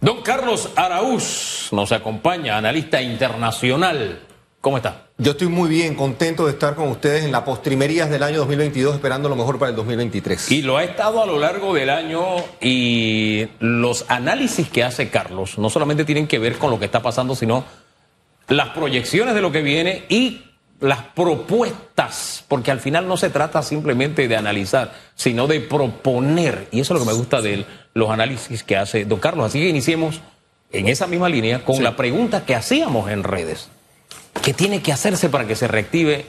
Don Carlos Araúz nos acompaña, analista internacional. ¿Cómo está? Yo estoy muy bien, contento de estar con ustedes en la postrimerías del año 2022, esperando lo mejor para el 2023. Y lo ha estado a lo largo del año y los análisis que hace Carlos no solamente tienen que ver con lo que está pasando, sino las proyecciones de lo que viene y las propuestas, porque al final no se trata simplemente de analizar, sino de proponer. Y eso es lo que me gusta de los análisis que hace don Carlos. Así que iniciemos en esa misma línea con la pregunta que hacíamos en redes. ¿Qué tiene que hacerse para que se reactive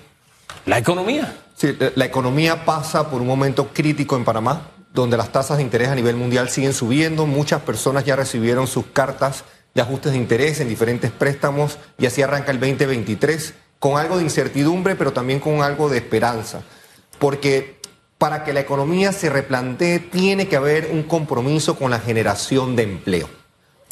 la economía? Sí, la economía pasa por un momento crítico en Panamá, donde las tasas de interés a nivel mundial siguen subiendo. Muchas personas ya recibieron sus cartas de ajustes de interés en diferentes préstamos y así arranca el 2023 con algo de incertidumbre, pero también con algo de esperanza. Porque para que la economía se replantee tiene que haber un compromiso con la generación de empleo.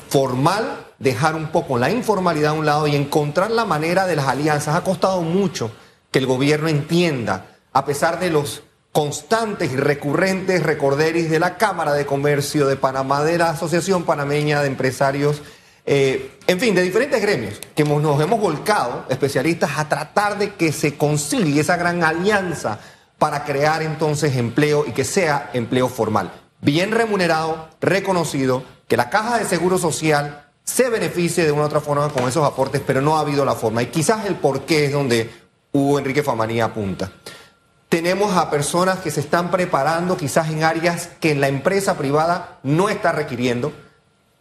Formal dejar un poco la informalidad a un lado y encontrar la manera de las alianzas. Ha costado mucho que el gobierno entienda, a pesar de los constantes y recurrentes recorderis de la Cámara de Comercio de Panamá, de la Asociación Panameña de Empresarios, eh, en fin, de diferentes gremios, que nos hemos volcado, especialistas, a tratar de que se concilie esa gran alianza para crear entonces empleo y que sea empleo formal, bien remunerado, reconocido, que la caja de seguro social se beneficie de una u otra forma con esos aportes, pero no ha habido la forma. Y quizás el porqué es donde Hugo Enrique Famanía apunta. Tenemos a personas que se están preparando quizás en áreas que la empresa privada no está requiriendo.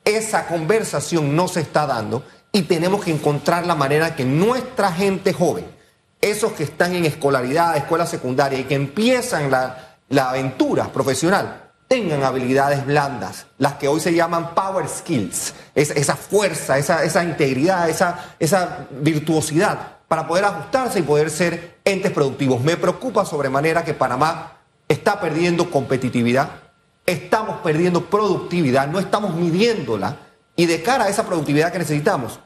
Esa conversación no se está dando y tenemos que encontrar la manera que nuestra gente joven, esos que están en escolaridad, escuela secundaria y que empiezan la, la aventura profesional, tengan habilidades blandas, las que hoy se llaman power skills, esa fuerza, esa, esa integridad, esa, esa virtuosidad para poder ajustarse y poder ser entes productivos. Me preocupa sobremanera que Panamá está perdiendo competitividad, estamos perdiendo productividad, no estamos midiéndola y de cara a esa productividad que necesitamos,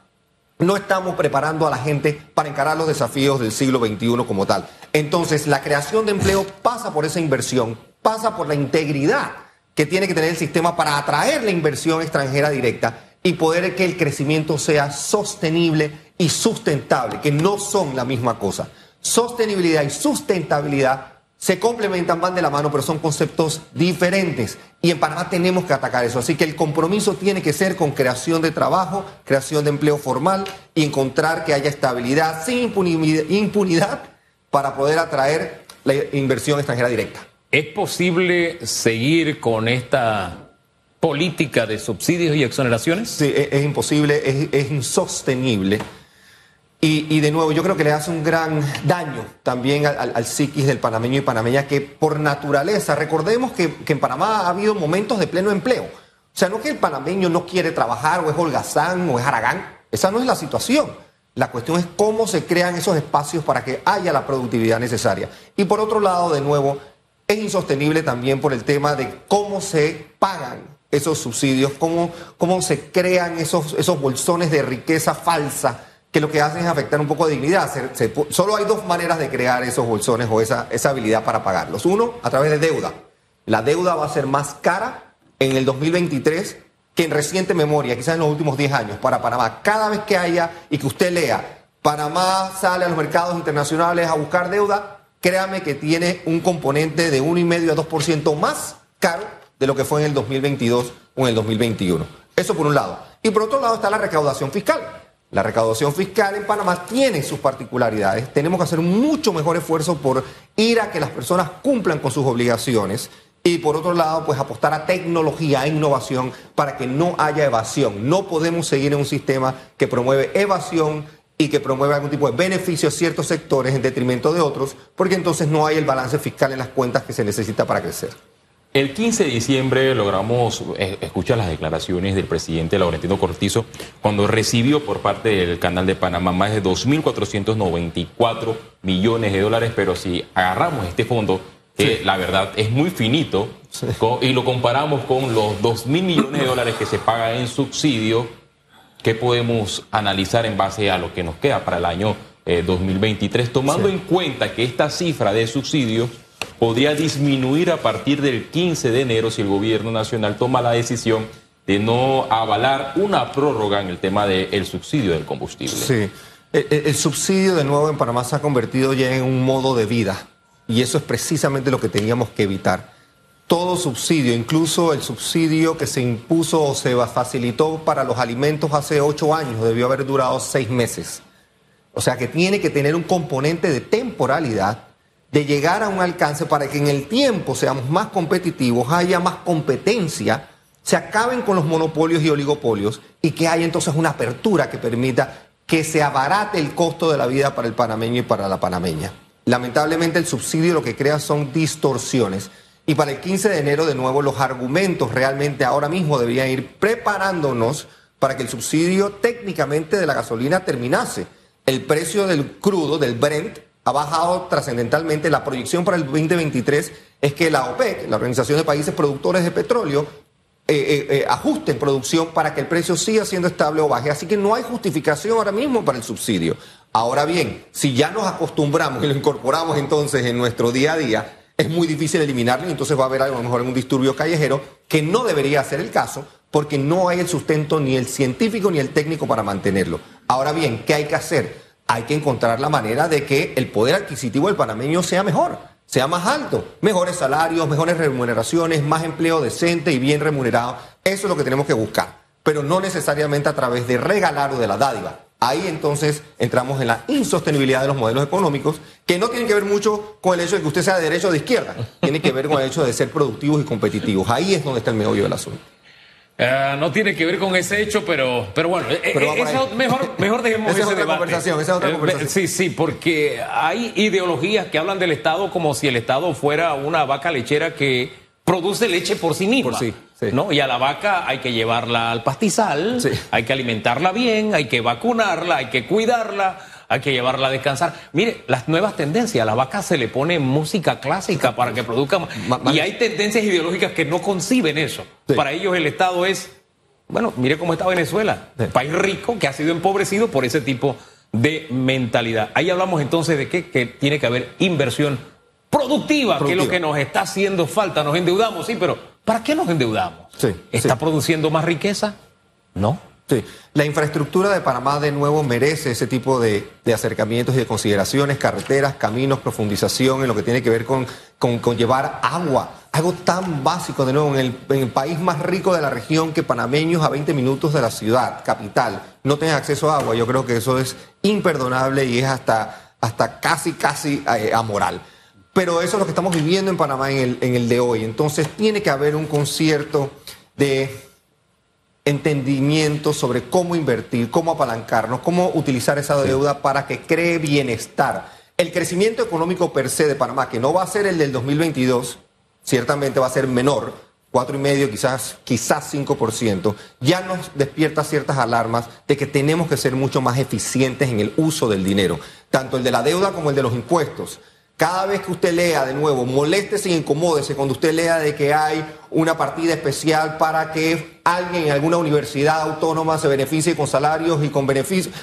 no estamos preparando a la gente para encarar los desafíos del siglo XXI como tal. Entonces, la creación de empleo pasa por esa inversión, pasa por la integridad que tiene que tener el sistema para atraer la inversión extranjera directa y poder que el crecimiento sea sostenible y sustentable, que no son la misma cosa. Sostenibilidad y sustentabilidad se complementan, van de la mano, pero son conceptos diferentes. Y en Panamá tenemos que atacar eso. Así que el compromiso tiene que ser con creación de trabajo, creación de empleo formal y encontrar que haya estabilidad sin impunidad, impunidad para poder atraer la inversión extranjera directa. ¿Es posible seguir con esta política de subsidios y exoneraciones? Sí, es, imposible, es, insostenible. Y, de nuevo, yo creo que le hace un gran daño también al, psiquis del panameño y panameña que por naturaleza, recordemos que, que, en Panamá ha habido momentos de pleno empleo. O sea, no que el panameño no quiere trabajar o es holgazán o es aragán. Esa no es la situación. La cuestión es cómo se crean esos espacios para que haya la productividad necesaria. Y por otro lado, de nuevo, es insostenible también por el tema de cómo se pagan esos subsidios, cómo, cómo se crean esos, esos bolsones de riqueza falsa que lo que hacen es afectar un poco de dignidad. solo hay dos maneras de crear esos bolsones o esa, esa habilidad para pagarlos. Uno, a través de deuda. La deuda va a ser más cara en el 2023 que en reciente memoria, quizás en los últimos 10 años, para Panamá. Cada vez que haya y que usted lea, Panamá sale a los mercados internacionales a buscar deuda, créame que tiene un componente de 1,5 a 2% más caro de lo que fue en el 2022 o en el 2021. Eso por un lado. Y por otro lado está la recaudación fiscal. La recaudación fiscal en Panamá tiene sus particularidades. Tenemos que hacer un mucho mejor esfuerzo por ir a que las personas cumplan con sus obligaciones y por otro lado, pues apostar a tecnología, a innovación para que no haya evasión. No podemos seguir en un sistema que promueve evasión y que promueve algún tipo de beneficio a ciertos sectores en detrimento de otros, porque entonces no hay el balance fiscal en las cuentas que se necesita para crecer. El 15 de diciembre logramos eh, escuchar las declaraciones del presidente Laurentino Cortizo cuando recibió por parte del Canal de Panamá más de 2.494 millones de dólares, pero si agarramos este fondo, que la verdad es muy finito, y lo comparamos con los 2.000 millones de dólares que se paga en subsidio, ¿qué podemos analizar en base a lo que nos queda para el año 2023, eh, tomando en cuenta que esta cifra de subsidios podría disminuir a partir del 15 de enero si el gobierno nacional toma la decisión de no avalar una prórroga en el tema del subsidio del combustible. Sí, el, subsidio de nuevo en Panamá se ha convertido ya en un modo de vida y eso es precisamente lo que teníamos que evitar. Todo subsidio, incluso el subsidio que se impuso o se facilitó para los alimentos hace ocho años, debió haber durado seis meses. O sea que tiene que tener un componente de temporalidad de llegar a un alcance para que en el tiempo seamos más competitivos, haya más competencia, se acaben con los monopolios y oligopolios y que haya entonces una apertura que permita que se abarate el costo de la vida para el panameño y para la panameña. Lamentablemente el subsidio lo que crea son distorsiones. Y para el 15 de enero, de nuevo, los argumentos realmente ahora mismo deberían ir preparándonos para que el subsidio técnicamente de la gasolina terminase. El precio del crudo, del Brent, ha bajado trascendentalmente. La proyección para el 2023 es que la OPEC, la Organización de Países Productores de Petróleo, eh, eh, eh, ajuste en producción para que el precio siga siendo estable o baje. Así que no hay justificación ahora mismo para el subsidio. Ahora bien, si ya nos acostumbramos y lo incorporamos entonces en nuestro día a día, es muy difícil eliminarlo y entonces va a haber a lo mejor un disturbio callejero que no debería ser el caso porque no hay el sustento ni el científico ni el técnico para mantenerlo. Ahora bien, ¿qué hay que hacer? Hay que encontrar la manera de que el poder adquisitivo del panameño sea mejor, sea más alto, mejores salarios, mejores remuneraciones, más empleo decente y bien remunerado. Eso es lo que tenemos que buscar, pero no necesariamente a través de regalar o de la dádiva. Ahí entonces entramos en la insostenibilidad de los modelos económicos, que no tienen que ver mucho con el hecho de que usted sea de derecha o de izquierda, tiene que ver con el hecho de ser productivos y competitivos. Ahí es donde está el meollo del asunto. Eh, no tiene que ver con ese hecho, pero, pero bueno, eh, eh, mejor, mejor dejemos ese debate. Conversación, esa es otra conversación. Sí, sí, porque hay ideologías que hablan del Estado como si el Estado fuera una vaca lechera que produce leche por sí misma. sí, ¿no? Y a la vaca hay que llevarla al pastizal, hay que alimentarla bien, hay que vacunarla, hay que cuidarla hay que llevarla a descansar. Mire, las nuevas tendencias, a la vaca se le pone música clásica para que produzca más. Y hay tendencias ideológicas que no conciben eso. Para ellos el Estado es, bueno, mire cómo está Venezuela, país rico que ha sido empobrecido por ese tipo de mentalidad. Ahí hablamos entonces de que tiene que haber inversión productiva, que es lo que nos está haciendo falta. Nos endeudamos, sí, pero ¿para qué nos endeudamos? ¿Está produciendo más riqueza? No. Sí. La infraestructura de Panamá de nuevo merece ese tipo de, acercamientos y de consideraciones, carreteras, caminos, profundización en lo que tiene que ver con, con, llevar agua. Algo tan básico de nuevo en el, en el, país más rico de la región que panameños a 20 minutos de la ciudad, capital, no tengan acceso a agua. Yo creo que eso es imperdonable y es hasta, hasta casi, casi eh, amoral. Pero eso es lo que estamos viviendo en Panamá en el, en el de hoy. Entonces tiene que haber un concierto de entendimiento sobre cómo invertir, cómo apalancarnos, cómo utilizar esa deuda para que cree bienestar. El crecimiento económico per se de Panamá, que no va a ser el del 2022, ciertamente va a ser menor, cuatro y medio, quizás, quizás 5%, ya nos despierta ciertas alarmas de que tenemos que ser mucho más eficientes en el uso del dinero, tanto el de la deuda como el de los impuestos. Cada vez que usted lea de nuevo, moléstese y incomódese cuando usted lea de que hay una partida especial para que alguien en alguna universidad autónoma se beneficie con salarios y con beneficios.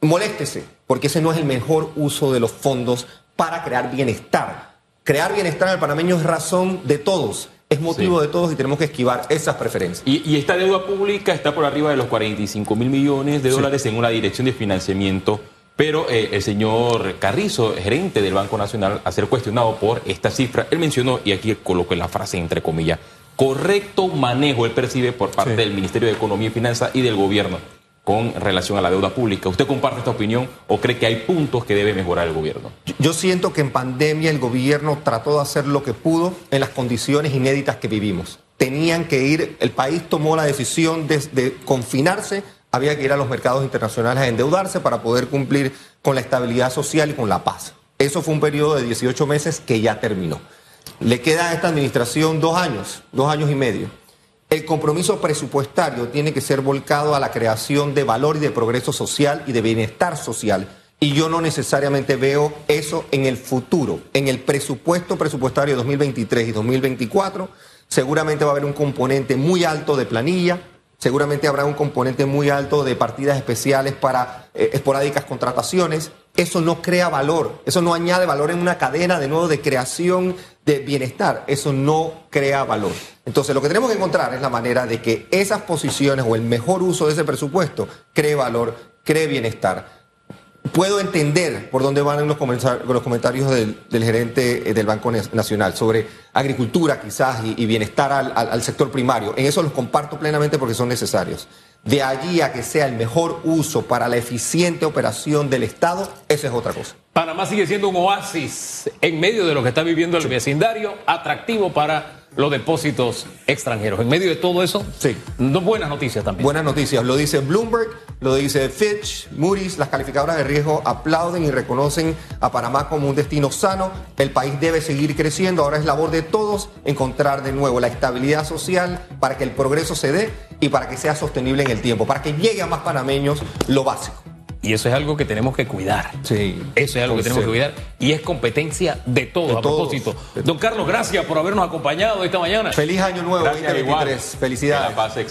Moléstese, porque ese no es el mejor uso de los fondos para crear bienestar. Crear bienestar en el panameño es razón de todos es motivo de todos y tenemos que esquivar esas preferencias. Y, esta deuda pública está por arriba de los 45 mil millones de dólares en una dirección de financiamiento pero eh, el señor Carrizo, gerente del Banco Nacional, a ser cuestionado por esta cifra, él mencionó, y aquí coloqué la frase entre comillas, correcto manejo él percibe por parte del Ministerio de Economía y Finanzas y del gobierno con relación a la deuda pública. ¿Usted comparte esta opinión o cree que hay puntos que debe mejorar el gobierno? Yo siento que en pandemia el gobierno trató de hacer lo que pudo en las condiciones inéditas que vivimos. Tenían que ir, el país tomó la decisión de, de confinarse había que ir a los mercados internacionales a endeudarse para poder cumplir con la estabilidad social y con la paz. Eso fue un periodo de 18 meses que ya terminó. Le queda a esta administración dos años, dos años y medio. El compromiso presupuestario tiene que ser volcado a la creación de valor y de progreso social y de bienestar social. Y yo no necesariamente veo eso en el futuro. En el presupuesto presupuestario 2023 y 2024, seguramente va a haber un componente muy alto de planilla, Seguramente habrá un componente muy alto de partidas especiales para eh, esporádicas contrataciones. Eso no crea valor, eso no añade valor en una cadena de nuevo de creación de bienestar, eso no crea valor. Entonces, lo que tenemos que encontrar es la manera de que esas posiciones o el mejor uso de ese presupuesto cree valor, cree bienestar puedo entender por dónde van los comentarios del, gerente eh, del Banco Nacional sobre agricultura quizás y, bienestar al, sector primario. En eso los comparto plenamente porque son necesarios. De allí a que sea el mejor uso para la eficiente operación del Estado, esa es otra cosa. Panamá sigue siendo un oasis en medio de lo que está viviendo el vecindario, atractivo para los depósitos extranjeros. En medio de todo eso, sí. buenas noticias también. Buenas noticias. Lo dice Bloomberg, lo dice Fitch, Moody's, las calificadoras de riesgo aplauden y reconocen a Panamá como un destino sano. El país debe seguir creciendo. Ahora es labor de todos encontrar de nuevo la estabilidad social para que el progreso se dé y para que sea sostenible en el tiempo, para que llegue a más panameños lo básico. Y eso es algo que tenemos que cuidar. Sí. Eso es algo que tenemos que cuidar. Y es competencia de todos. a propósito. Don Carlos, gracias por habernos acompañado esta mañana. Feliz año nuevo, 2023. Felicidades.